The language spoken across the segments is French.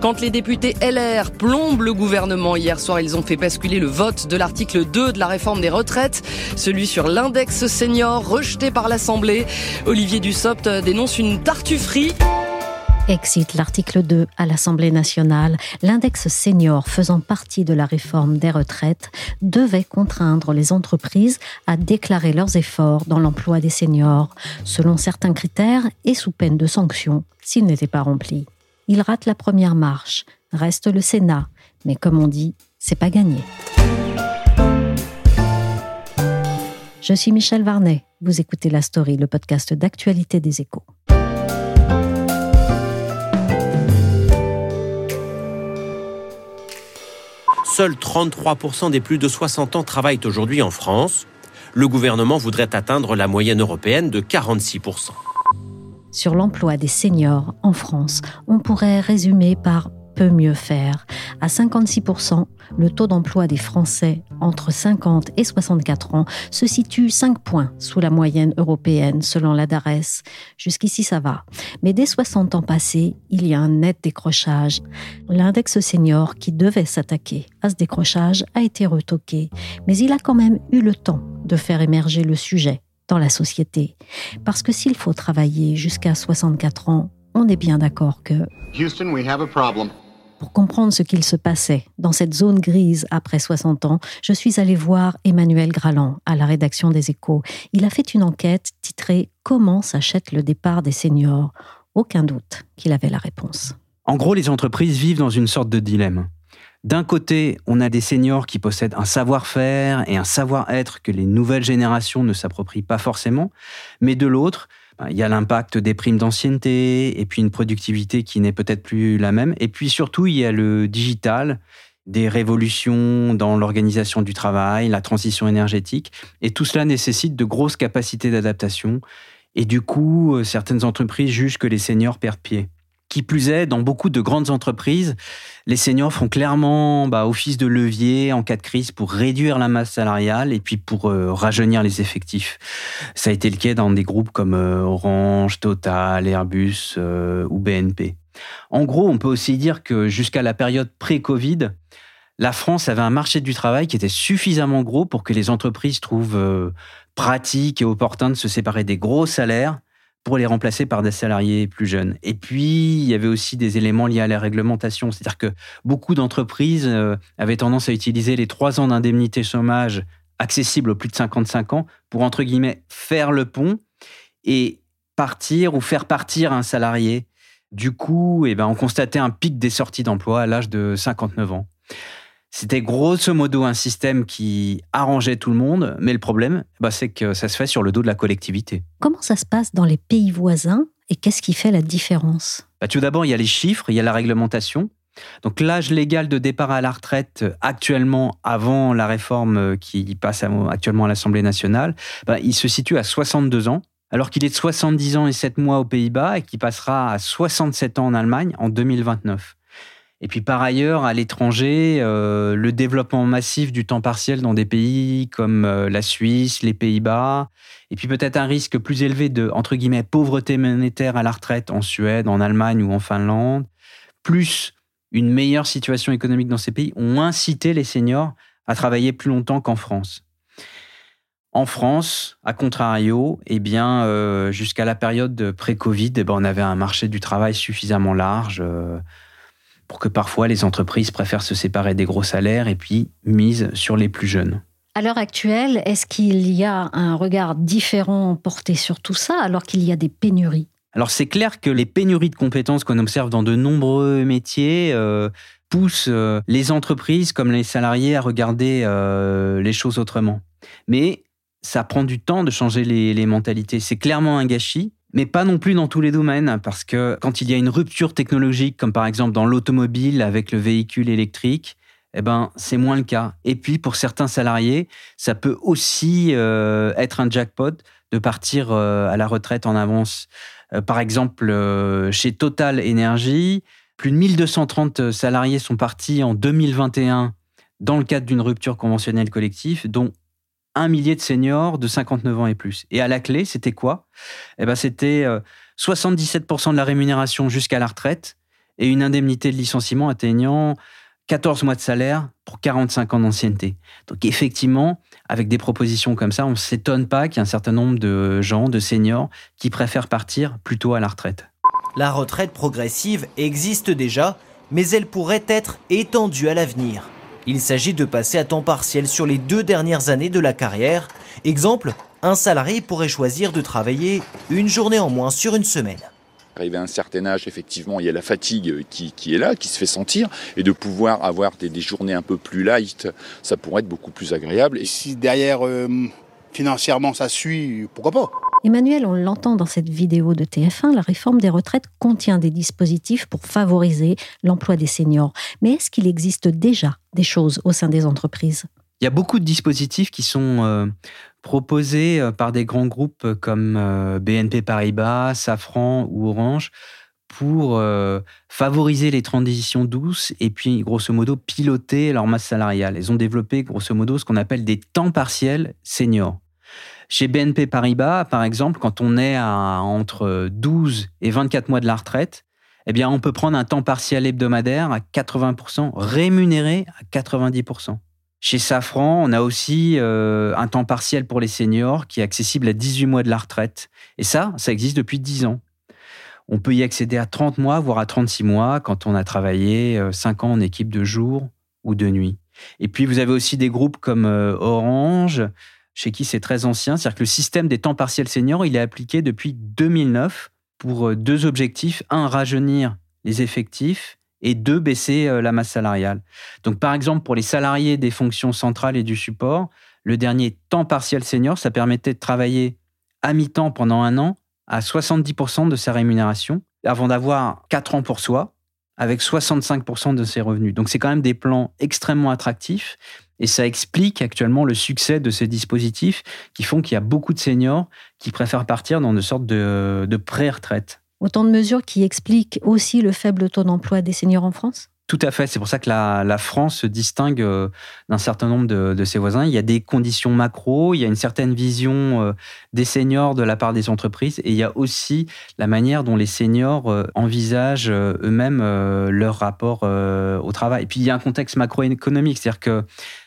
Quand les députés LR plombent le gouvernement hier soir, ils ont fait basculer le vote de l'article 2 de la réforme des retraites, celui sur l'index senior rejeté par l'Assemblée. Olivier Dussopt dénonce une tartufferie. Exit l'article 2 à l'Assemblée nationale. L'index senior faisant partie de la réforme des retraites devait contraindre les entreprises à déclarer leurs efforts dans l'emploi des seniors, selon certains critères et sous peine de sanctions s'ils n'étaient pas remplis. Il rate la première marche, reste le Sénat, mais comme on dit, c'est pas gagné. Je suis Michel Varnet, vous écoutez La Story, le podcast d'actualité des échos. Seuls 33% des plus de 60 ans travaillent aujourd'hui en France. Le gouvernement voudrait atteindre la moyenne européenne de 46% sur l'emploi des seniors en France, on pourrait résumer par peut mieux faire. À 56%, le taux d'emploi des Français entre 50 et 64 ans se situe 5 points sous la moyenne européenne selon la DARES. Jusqu'ici, ça va. Mais dès 60 ans passés, il y a un net décrochage. L'index senior qui devait s'attaquer à ce décrochage a été retoqué, mais il a quand même eu le temps de faire émerger le sujet dans la société. Parce que s'il faut travailler jusqu'à 64 ans, on est bien d'accord que... Houston, we have a problem. Pour comprendre ce qu'il se passait dans cette zone grise après 60 ans, je suis allé voir Emmanuel Graland à la rédaction des Échos. Il a fait une enquête titrée Comment s'achète le départ des seniors? Aucun doute qu'il avait la réponse. En gros, les entreprises vivent dans une sorte de dilemme. D'un côté, on a des seniors qui possèdent un savoir-faire et un savoir-être que les nouvelles générations ne s'approprient pas forcément, mais de l'autre, ben, il y a l'impact des primes d'ancienneté et puis une productivité qui n'est peut-être plus la même. Et puis surtout, il y a le digital, des révolutions dans l'organisation du travail, la transition énergétique. Et tout cela nécessite de grosses capacités d'adaptation. Et du coup, euh, certaines entreprises jugent que les seniors perdent pied. Qui plus est, dans beaucoup de grandes entreprises, les seniors font clairement bah, office de levier en cas de crise pour réduire la masse salariale et puis pour euh, rajeunir les effectifs. Ça a été le cas dans des groupes comme euh, Orange, Total, Airbus euh, ou BNP. En gros, on peut aussi dire que jusqu'à la période pré-Covid, la France avait un marché du travail qui était suffisamment gros pour que les entreprises trouvent pratique et opportun de se séparer des gros salaires pour les remplacer par des salariés plus jeunes. Et puis, il y avait aussi des éléments liés à la réglementation. C'est-à-dire que beaucoup d'entreprises euh, avaient tendance à utiliser les trois ans d'indemnité chômage accessibles aux plus de 55 ans pour, entre guillemets, faire le pont et partir ou faire partir un salarié. Du coup, eh ben, on constatait un pic des sorties d'emploi à l'âge de 59 ans. C'était grosso modo un système qui arrangeait tout le monde, mais le problème, bah, c'est que ça se fait sur le dos de la collectivité. Comment ça se passe dans les pays voisins et qu'est-ce qui fait la différence? Bah, Tout d'abord, il y a les chiffres, il y a la réglementation. Donc l'âge légal de départ à la retraite actuellement, avant la réforme qui passe actuellement à l'Assemblée nationale, bah, il se situe à 62 ans, alors qu'il est de 70 ans et 7 mois aux Pays-Bas et qui passera à 67 ans en Allemagne en 2029. Et puis par ailleurs, à l'étranger, euh, le développement massif du temps partiel dans des pays comme euh, la Suisse, les Pays-Bas, et puis peut-être un risque plus élevé de, entre guillemets, pauvreté monétaire à la retraite en Suède, en Allemagne ou en Finlande, plus une meilleure situation économique dans ces pays, ont incité les seniors à travailler plus longtemps qu'en France. En France, à contrario, eh bien, euh, jusqu'à la période pré-Covid, eh ben, on avait un marché du travail suffisamment large pour que parfois les entreprises préfèrent se séparer des gros salaires et puis misent sur les plus jeunes. À l'heure actuelle, est-ce qu'il y a un regard différent porté sur tout ça alors qu'il y a des pénuries? Alors c'est clair que les pénuries de compétences qu'on observe dans de nombreux métiers euh, poussent euh, les entreprises comme les salariés à regarder euh, les choses autrement. Mais ça prend du temps de changer les, les mentalités. C'est clairement un gâchis mais pas non plus dans tous les domaines, parce que quand il y a une rupture technologique, comme par exemple dans l'automobile avec le véhicule électrique, eh ben, c'est moins le cas. Et puis, pour certains salariés, ça peut aussi euh, être un jackpot de partir euh, à la retraite en avance. Euh, par exemple, chez Total Energy, plus de 1230 salariés sont partis en 2021 dans le cadre d'une rupture conventionnelle collective, dont un millier de seniors de 59 ans et plus. Et à la clé, c'était quoi? Eh ben, C'était 77% de la rémunération jusqu'à la retraite et une indemnité de licenciement atteignant 14 mois de salaire pour 45 ans d'ancienneté. Donc effectivement, avec des propositions comme ça, on ne s'étonne pas qu'il y ait un certain nombre de gens, de seniors, qui préfèrent partir plutôt à la retraite. La retraite progressive existe déjà, mais elle pourrait être étendue à l'avenir. Il s'agit de passer à temps partiel sur les deux dernières années de la carrière. Exemple, un salarié pourrait choisir de travailler une journée en moins sur une semaine. Arrivé à un certain âge, effectivement, il y a la fatigue qui, est là, qui se fait sentir, et de pouvoir avoir des, journées un peu plus light, ça pourrait être beaucoup plus agréable. Et si derrière, euh, financièrement, ça suit, pourquoi pas? Emmanuel, on l'entend dans cette vidéo de TF1, la réforme des retraites contient des dispositifs pour favoriser l'emploi des seniors. Mais est-ce qu'il existe déjà des choses au sein des entreprises? Il y a beaucoup de dispositifs qui sont euh, proposés euh, par des grands groupes comme euh, BNP Paribas, Safran ou Orange pour favoriser les transitions douces et puis, grosso modo, piloter leur masse salariale. Ils ont développé, grosso modo, ce qu'on appelle des temps partiels seniors. Chez BNP Paribas, par exemple, quand on est à entre 12 et 24 mois de la retraite, eh bien, on peut prendre un temps partiel hebdomadaire à 80%, rémunéré à 90%. Chez Safran, on a aussi euh, un temps partiel pour les seniors qui est accessible à 18 mois de la retraite. Et ça, ça existe depuis 10 ans. On peut y accéder à 30 mois, voire à 36 mois quand on a travaillé 5 euh, ans en équipe de jour ou de nuit. Et puis, vous avez aussi des groupes comme euh, Orange, chez qui c'est très ancien. C'est-à-dire que le système des temps partiels seniors, il est appliqué depuis 2009 pour euh, deux objectifs. Un, rajeunir les effectifs et deux, baisser euh, la masse salariale. Donc, par exemple, pour les salariés des fonctions centrales et du support, le dernier temps partiel senior, ça permettait de travailler à mi-temps pendant un an à 70% de sa rémunération avant d'avoir 4 ans pour soi avec 65% de ses revenus. Donc, c'est quand même des plans extrêmement attractifs et ça explique actuellement le succès de ces dispositifs qui font qu'il y a beaucoup de seniors qui préfèrent partir dans une sorte de, de pré-retraite. Autant de mesures qui expliquent aussi le faible taux d'emploi des seniors en France? Tout à fait. C'est pour ça que la, France se distingue euh, d'un certain nombre de, ses voisins. Il y a des conditions macro, il y a une certaine vision euh, des seniors de la part des entreprises et il y a aussi la manière dont les seniors euh, envisagent eux-mêmes leur rapport au travail. Et puis il y a un contexte macroéconomique, c'est-à-dire que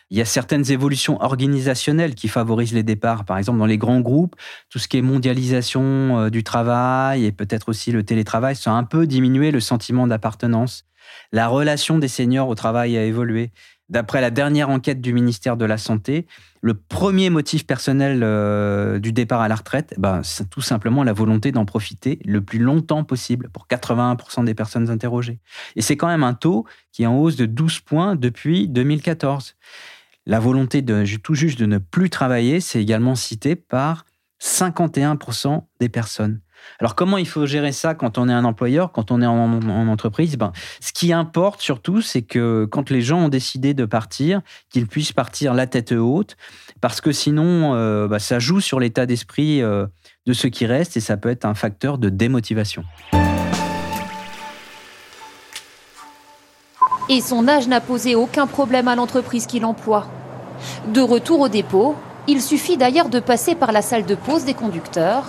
il y a certaines évolutions organisationnelles qui favorisent les départs. Par exemple, dans les grands groupes, tout ce qui est mondialisation du travail et peut-être aussi le télétravail, ça a un peu diminué le sentiment d'appartenance. La relation des seniors au travail a évolué. D'après la dernière enquête du ministère de la Santé, le premier motif personnel euh, du départ à la retraite, ben, c'est tout simplement la volonté d'en profiter le plus longtemps possible pour 81% des personnes interrogées. Et c'est quand même un taux qui est en hausse de 12 points depuis 2014. La volonté de tout juste de ne plus travailler, c'est également cité par 51% des personnes. Alors comment il faut gérer ça quand on est un employeur, quand on est en, entreprise? Ben, Ce qui importe surtout, c'est que quand les gens ont décidé de partir, qu'ils puissent partir la tête haute, parce que sinon, euh, ben, ça joue sur l'état d'esprit euh, de ceux qui restent et ça peut être un facteur de démotivation. Et son âge n'a posé aucun problème à l'entreprise qui l'emploie. De retour au dépôt, il suffit d'ailleurs de passer par la salle de pause des conducteurs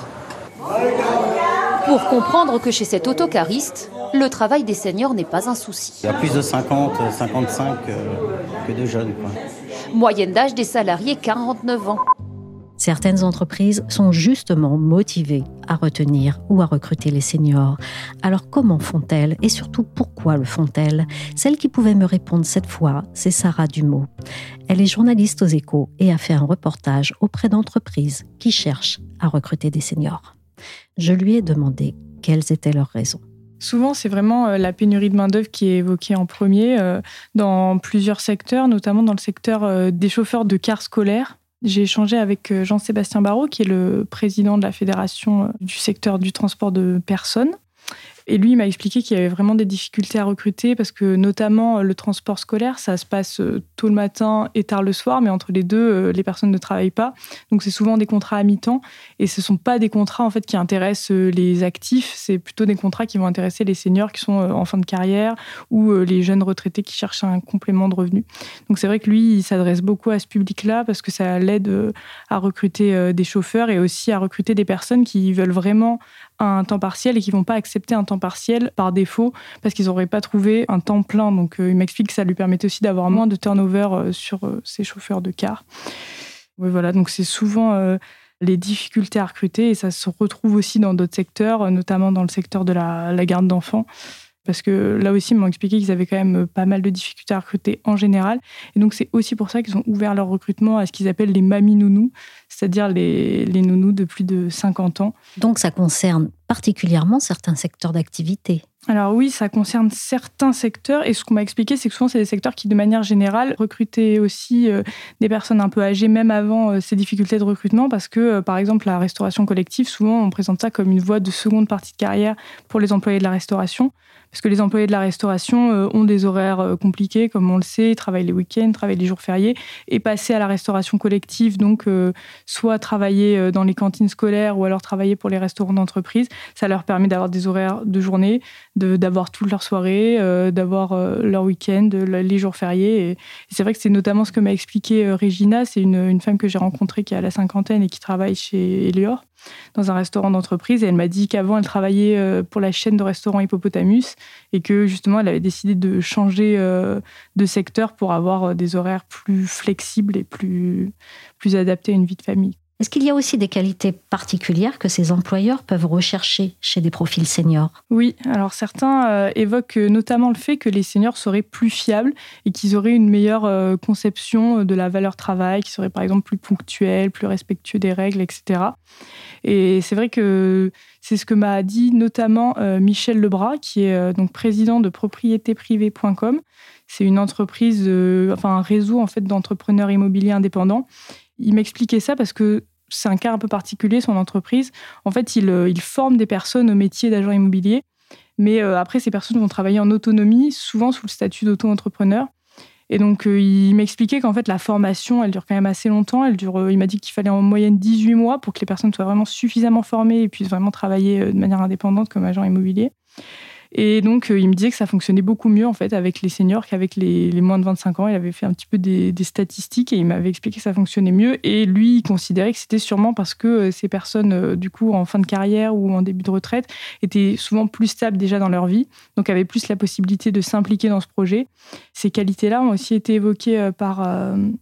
pour comprendre que chez cet autocariste, le travail des seniors n'est pas un souci. Il y a plus de 50, 55 euh, que de jeunes. Moyenne d'âge des salariés 49 ans. Certaines entreprises sont justement motivées à retenir ou à recruter les seniors. Alors comment font-elles et surtout pourquoi le font-elles? Celle qui pouvait me répondre cette fois, c'est Sarah Dumont. Elle est journaliste aux échos et a fait un reportage auprès d'entreprises qui cherchent à recruter des seniors. Je lui ai demandé quelles étaient leurs raisons. Souvent, c'est vraiment euh, la pénurie de main-d'œuvre qui est évoquée en premier euh, dans plusieurs secteurs, notamment dans le secteur euh, des chauffeurs de cars scolaires J'ai échangé avec Jean-Sébastien Barrault, qui est le président de la Fédération du secteur du transport de personnes. Et lui, il m'a expliqué qu'il y avait vraiment des difficultés à recruter parce que notamment le transport scolaire, ça se passe euh, tôt le matin et tard le soir, mais entre les deux, euh, les personnes ne travaillent pas. Donc c'est souvent des contrats à mi-temps et ce ne sont pas des contrats en fait qui intéressent euh, les actifs, c'est plutôt des contrats qui vont intéresser les seniors qui sont en fin de carrière ou les jeunes retraités qui cherchent un complément de revenu. Donc c'est vrai que lui, il s'adresse beaucoup à ce public-là parce que ça l'aide à recruter des chauffeurs et aussi à recruter des personnes qui veulent vraiment un temps partiel et qui vont pas accepter un temps partiel par défaut parce qu'ils n'auraient pas trouvé un temps plein. Donc euh, il m'explique que ça lui permettait aussi d'avoir moins de turnover euh, sur euh, ses chauffeurs de car. Oui, voilà, donc c'est souvent les difficultés à recruter et ça se retrouve aussi dans d'autres secteurs, notamment dans le secteur de la, la garde d'enfants. Parce que là aussi, ils m'ont expliqué qu'ils avaient quand même pas mal de difficultés à recruter en général. Et donc, c'est aussi pour ça qu'ils ont ouvert leur recrutement à ce qu'ils appellent les mamies nounous, c'est-à-dire les, les nounous de plus de 50 ans. Donc, ça concerne particulièrement certains secteurs d'activité. Alors oui, ça concerne certains secteurs et ce qu'on m'a expliqué, c'est que souvent c'est des secteurs qui, de manière générale, recrutaient aussi euh, des personnes un peu âgées, même avant euh, ces difficultés de recrutement, parce que, euh, par exemple, la restauration collective, souvent on présente ça comme une voie de seconde partie de carrière pour les employés de la restauration parce que les employés de la restauration euh, ont des horaires euh, compliqués, comme on le sait, ils travaillent les week-ends, travaillent les jours fériés, et passer à la restauration collective, donc euh, soit travailler dans les cantines scolaires ou alors travailler pour les restaurants d'entreprise, ça leur permet d'avoir des horaires de journée, d'avoir toute leur soirée, d'avoir leur week-end, les jours fériés. Et, c'est vrai que c'est notamment ce que m'a expliqué Regina, c'est une, une, femme que j'ai rencontrée qui a la cinquantaine et qui travaille chez Elior dans un restaurant d'entreprise et elle m'a dit qu'avant elle travaillait euh, pour la chaîne de restaurants Hippopotamus et que justement elle avait décidé de changer euh, de secteur pour avoir euh, des horaires plus flexibles et plus, plus adaptés à une vie de famille. Est-ce qu'il y a aussi des qualités particulières que ces employeurs peuvent rechercher chez des profils seniors? Oui, alors certains euh, évoquent notamment le fait que les seniors seraient plus fiables et qu'ils auraient une meilleure euh, conception de la valeur travail, qui seraient par exemple plus ponctuels, plus respectueux des règles, etc. Et c'est vrai que c'est ce que m'a dit notamment euh, Michel Lebras, qui est donc président de propriétéprivée.com. C'est une entreprise, enfin un réseau en fait d'entrepreneurs immobiliers indépendants il m'expliquait ça parce que c'est un cas un peu particulier, son entreprise. En fait, il, euh, forme des personnes au métier d'agent immobilier, mais euh, après, ces personnes vont travailler en autonomie, souvent sous le statut d'auto-entrepreneur. Et donc, euh, il m'expliquait qu'en fait, la formation, elle dure quand même assez longtemps. Elle dure, il m'a dit qu'il fallait en moyenne 18 mois pour que les personnes soient vraiment suffisamment formées et puissent vraiment travailler de manière indépendante comme agent immobilier. Et donc, euh, il me disait que ça fonctionnait beaucoup mieux en fait avec les seniors qu'avec les, moins de 25 ans. Il avait fait un petit peu des, statistiques et il m'avait expliqué que ça fonctionnait mieux. Et lui, il considérait que c'était sûrement parce que euh, ces personnes, euh, du coup, en fin de carrière ou en début de retraite, étaient souvent plus stables déjà dans leur vie, donc avaient plus la possibilité de s'impliquer dans ce projet. Ces qualités-là ont aussi été évoquées par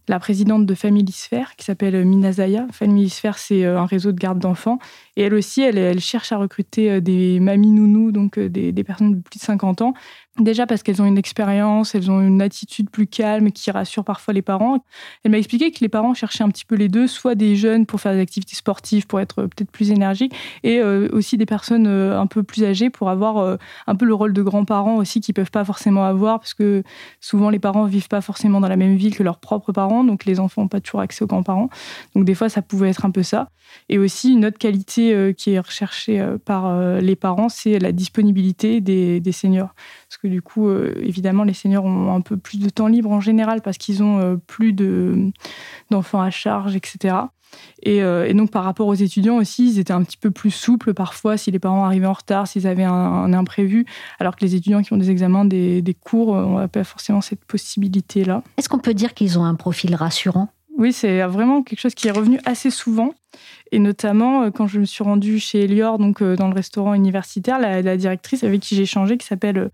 la présidente de Familisphère qui s'appelle Minazaya. Familisphère, c'est un réseau de garde d'enfants. Et elle aussi, elle, elle cherche à recruter des mamies nounous, donc des, des personnes de plus de 50 ans Déjà parce qu'elles ont une expérience, elles ont une attitude plus calme qui rassure parfois les parents. Elle m'a expliqué que les parents cherchaient un petit peu les deux, soit des jeunes pour faire des activités sportives, pour être peut-être plus énergiques, et euh, aussi des personnes euh, un peu plus âgées pour avoir euh, un peu le rôle de grands-parents aussi qu'ils peuvent pas forcément avoir, parce que souvent les parents vivent pas forcément dans la même ville que leurs propres parents, donc les enfants n'ont pas toujours accès aux grands-parents. Donc des fois ça pouvait être un peu ça. Et aussi une autre qualité qui est recherchée par les parents, c'est la disponibilité des seniors. Parce que du coup, euh, évidemment, les seniors ont un peu plus de temps libre en général parce qu'ils ont euh, plus d'enfants à charge, etc. Euh, et, donc, par rapport aux étudiants aussi, ils étaient un petit peu plus souples parfois si les parents arrivaient en retard, s'ils avaient un, imprévu, alors que les étudiants qui ont des examens, des, des cours, n'ont pas forcément cette possibilité-là. Est-ce qu'on peut dire qu'ils ont un profil rassurant? Oui, c'est vraiment quelque chose qui est revenu assez souvent. Et notamment, euh, quand je me suis rendue chez Elior, donc euh, dans le restaurant universitaire, la, directrice avec qui j'ai échangé, qui s'appelle euh,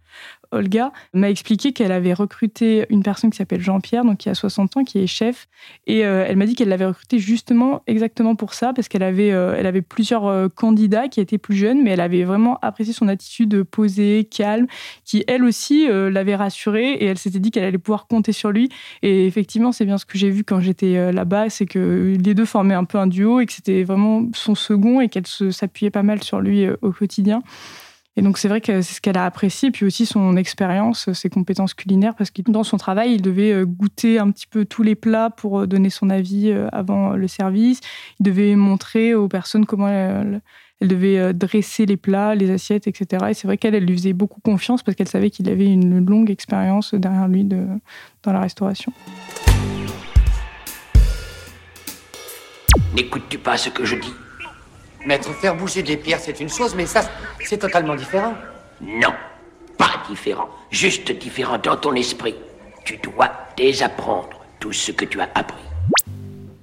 Olga, m'a expliqué qu'elle avait recruté une personne qui s'appelle Jean-Pierre, donc qui a 60 ans, qui est chef. Et euh, elle m'a dit qu'elle l'avait recruté justement exactement pour ça, parce qu'elle avait, euh, avait plusieurs euh, candidats qui étaient plus jeunes, mais elle avait vraiment apprécié son attitude posée, calme, qui elle aussi l'avait rassurée et elle s'était dit qu'elle allait pouvoir compter sur lui. Et effectivement, c'est bien ce que j'ai vu quand j'étais là-bas, c'est que les deux formaient un peu un duo et que c'était vraiment son second et qu'elle s'appuyait pas mal sur lui au quotidien. Et donc c'est vrai que c'est ce qu'elle a apprécié, puis aussi son expérience, ses compétences culinaires, parce que dans son travail, il devait euh, goûter un petit peu tous les plats pour euh, donner son avis euh, avant le service. Il devait montrer aux personnes comment elle, devait dresser les plats, les assiettes, etc. Et c'est vrai qu'elle, elle lui faisait beaucoup confiance parce qu'elle savait qu'il avait une longue expérience derrière lui dans la restauration. N'écoutes-tu pas ce que je dis? Maître, faire bouger des pierres, c'est une chose, mais ça, c'est totalement différent. Non, pas différent. Juste différent dans ton esprit. Tu dois désapprendre tout ce que tu as appris.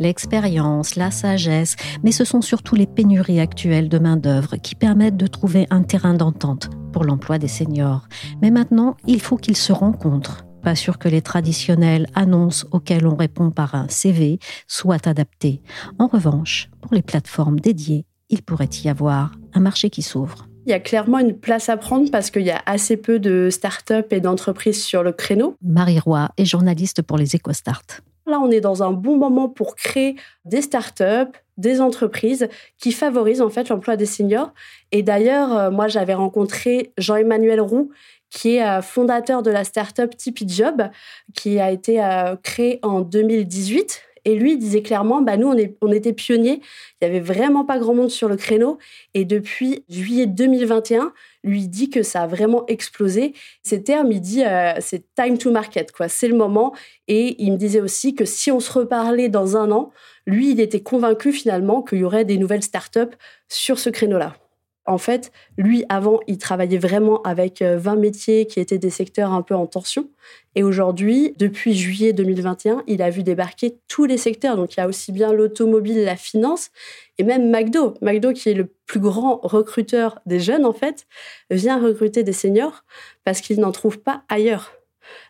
L'expérience, la sagesse, mais ce sont surtout les pénuries actuelles de main-d'œuvre qui permettent de trouver un terrain d'entente pour l'emploi des seniors. Mais maintenant, il faut qu'ils se rencontrent. Pas sûr que les traditionnelles annonces auxquelles on répond par un CV soient adaptées. En revanche, pour les plateformes dédiées, il pourrait y avoir un marché qui s'ouvre. Il y a clairement une place à prendre parce qu'il y a assez peu de start-up et d'entreprises sur le créneau. Marie Roy est journaliste pour les EcoStart. Là, on est dans un bon moment pour créer des start-up, des entreprises qui favorisent en fait l'emploi des seniors. Et d'ailleurs, euh, moi, j'avais rencontré Jean-Emmanuel Roux, qui est euh, fondateur de la start-up Tipeee Job, qui a été euh, créée en 2018 et lui, il disait clairement, bah, nous, on, est, on était pionniers. Il n'y avait vraiment pas grand monde sur le créneau. Et depuis juillet 2021, lui dit que ça a vraiment explosé. Ces termes, il dit, euh, c'est time to market, quoi. C'est le moment. Et il me disait aussi que si on se reparlait dans un an, lui, il était convaincu finalement qu'il y aurait des nouvelles startups sur ce créneau-là. En fait, lui, avant, il travaillait vraiment avec 20 euh, métiers qui étaient des secteurs un peu en tension. Et aujourd'hui, depuis juillet 2021, il a vu débarquer tous les secteurs. Donc, il y a aussi bien l'automobile, la finance, et même McDo. McDo, qui est le plus grand recruteur des jeunes, en fait, vient recruter des seniors parce qu'il n'en trouve pas ailleurs.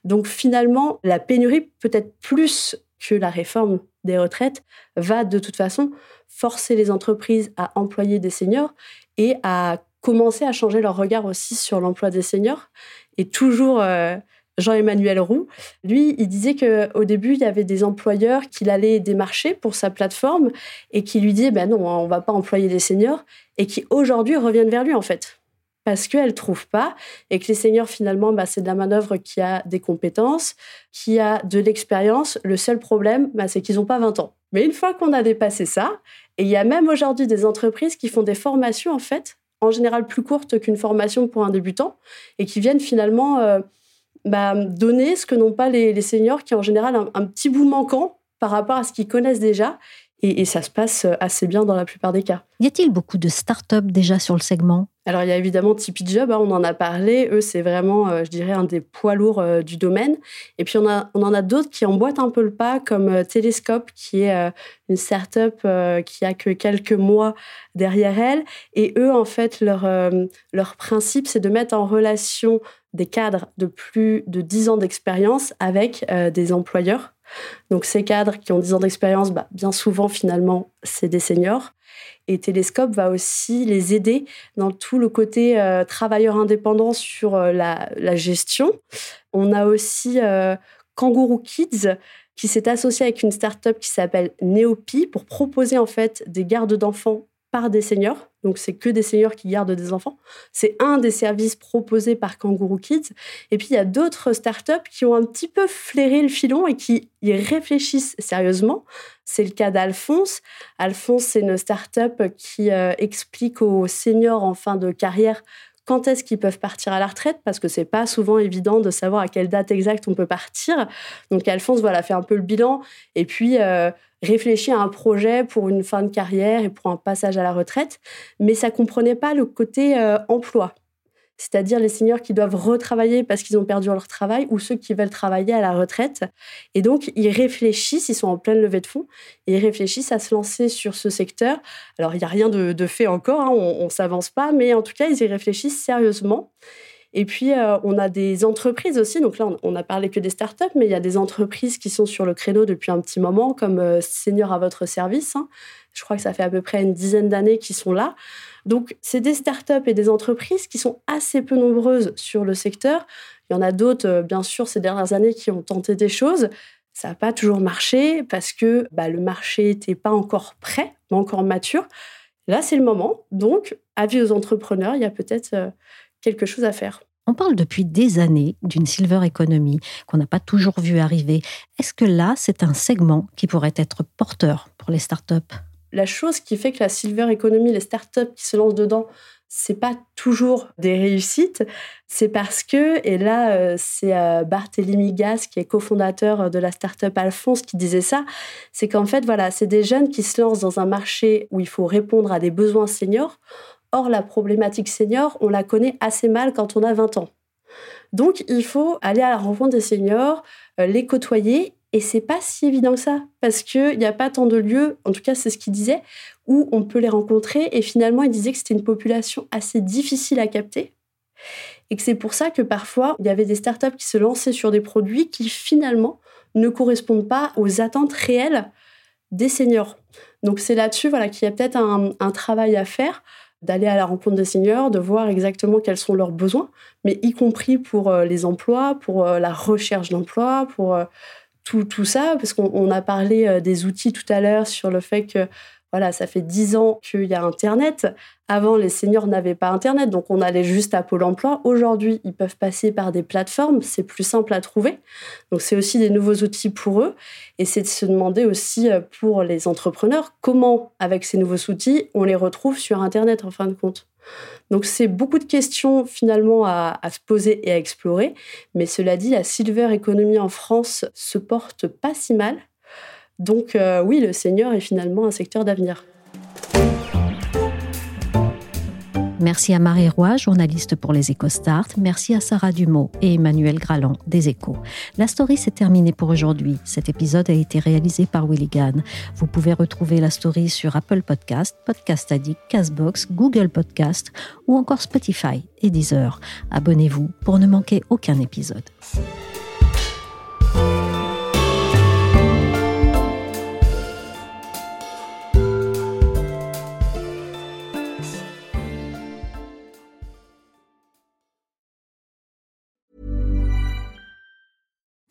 Donc, finalement, la pénurie, peut-être plus que la réforme des retraites, va de toute façon forcer les entreprises à employer des seniors et à commencer à changer leur regard aussi sur l'emploi des seniors. Et toujours euh, Jean-Emmanuel Roux, lui, il disait qu'au début, il y avait des employeurs qu'il allait démarcher pour sa plateforme et qui lui disaient ben non, on va pas employer des seniors et qui aujourd'hui reviennent vers lui en fait parce qu'elles ne trouvent pas et que les seniors finalement bah, c'est de la manœuvre qui a des compétences, qui a de l'expérience. Le seul problème, bah, c'est qu'ils n'ont pas 20 ans. Mais une fois qu'on a dépassé ça, et il y a même aujourd'hui des entreprises qui font des formations, en fait, en général plus courtes qu'une formation pour un débutant, et qui viennent finalement euh, bah, donner ce que n'ont pas les, seniors, qui en général un, un petit bout manquant par rapport à ce qu'ils connaissent déjà. Et, ça se passe assez bien dans la plupart des cas. Y a-t-il beaucoup de start-up déjà sur le segment? Alors, il y a évidemment Tipeee Job, hein, on en a parlé. Eux, c'est vraiment, euh, je dirais, un des poids lourds euh, du domaine. Et puis, on, en a d'autres qui emboîtent un peu le pas, comme euh, Telescope, qui est une start-up qui a que quelques mois derrière elle. Et eux, en fait, leur, leur principe, c'est de mettre en relation des cadres de plus de 10 ans d'expérience avec des employeurs donc ces cadres qui ont 10 ans d'expérience, bah, bien souvent finalement, c'est des seniors. Et Télescope va aussi les aider dans tout le côté euh, travailleur indépendant sur euh, la, gestion. On a aussi euh, Kangourou Kids qui s'est associé avec une start-up qui s'appelle Neopi pour proposer en fait des gardes d'enfants par des seniors. Donc, c'est que des seniors qui gardent des enfants. C'est un des services proposés par Kangourou Kids. Et puis, il y a d'autres startups qui ont un petit peu flairé le filon et qui y réfléchissent sérieusement. C'est le cas d'Alphonse. Alphonse, c'est une startup qui euh, explique aux seniors en fin de carrière quand est-ce qu'ils peuvent partir à la retraite parce que c'est pas souvent évident de savoir à quelle date exacte on peut partir. Donc Alphonse voilà fait un peu le bilan et puis euh, réfléchit à un projet pour une fin de carrière et pour un passage à la retraite, mais ça comprenait pas le côté euh, emploi c'est-à-dire les seniors qui doivent retravailler parce qu'ils ont perdu leur travail ou ceux qui veulent travailler à la retraite. Et donc, ils réfléchissent, ils sont en pleine levée de fonds, ils réfléchissent à se lancer sur ce secteur. Alors, il n'y a rien de, fait encore, hein, on ne s'avance pas, mais en tout cas, ils y réfléchissent sérieusement. Et puis, euh, on a des entreprises aussi. Donc là, on n'a parlé que des startups, mais il y a des entreprises qui sont sur le créneau depuis un petit moment, comme euh, Senior à votre service. Hein. Je crois que ça fait à peu près une dizaine d'années qu'ils sont là. Donc, c'est des startups et des entreprises qui sont assez peu nombreuses sur le secteur. Il y en a d'autres, euh, bien sûr, ces dernières années qui ont tenté des choses. Ça n'a pas toujours marché parce que bah, le marché n'était pas encore prêt, pas encore mature. Là, c'est le moment. Donc, avis aux entrepreneurs, il y a peut-être quelque chose à faire. On parle depuis des années d'une silver economy qu'on n'a pas toujours vu arriver. Est-ce que là, c'est un segment qui pourrait être porteur pour les startups? La chose qui fait que la silver economy, les startups qui se lancent dedans, c'est pas toujours des réussites, c'est parce que, et là, euh, c'est euh, Barthélémy Gas, qui est cofondateur de la startup Alphonse, qui disait ça, c'est qu'en fait, voilà, c'est des jeunes qui se lancent dans un marché où il faut répondre à des besoins seniors. Or, la problématique senior, on la connaît assez mal quand on a 20 ans. Donc, il faut aller à la rencontre des seniors, euh, les côtoyer et c'est pas si évident que ça, parce qu'il n'y a pas tant de lieux, en tout cas c'est ce qu'il disait, où on peut les rencontrer. Et finalement, il disait que c'était une population assez difficile à capter. Et que c'est pour ça que parfois, il y avait des startups qui se lançaient sur des produits qui finalement ne correspondent pas aux attentes réelles des seniors. Donc c'est là-dessus voilà, qu'il y a peut-être un, travail à faire d'aller à la rencontre des seniors, de voir exactement quels sont leurs besoins, mais y compris pour euh, les emplois, pour euh, la recherche d'emploi, pour euh, tout, tout ça, parce qu'on a parlé des outils tout à l'heure sur le fait que voilà, ça fait dix ans qu'il y a Internet. Avant, les seniors n'avaient pas Internet, donc on allait juste à Pôle emploi. Aujourd'hui, ils peuvent passer par des plateformes, c'est plus simple à trouver. Donc c'est aussi des nouveaux outils pour eux. Et c'est de se demander aussi euh, pour les entrepreneurs comment, avec ces nouveaux outils, on les retrouve sur Internet en fin de compte. Donc c'est beaucoup de questions finalement à, se poser et à explorer. Mais cela dit, la silver economy en France se porte pas si mal. Donc euh, oui, le senior est finalement un secteur d'avenir. Merci à Marie Roy, journaliste pour les EcoStart. Merci à Sarah Dumont et Emmanuel Graland des Échos. La story s'est terminée pour aujourd'hui. Cet épisode a été réalisé par Willy Gann. Vous pouvez retrouver la story sur Apple Podcast, Podcast Addict, Castbox, Google Podcast ou encore Spotify et Deezer. Abonnez-vous pour ne manquer aucun épisode.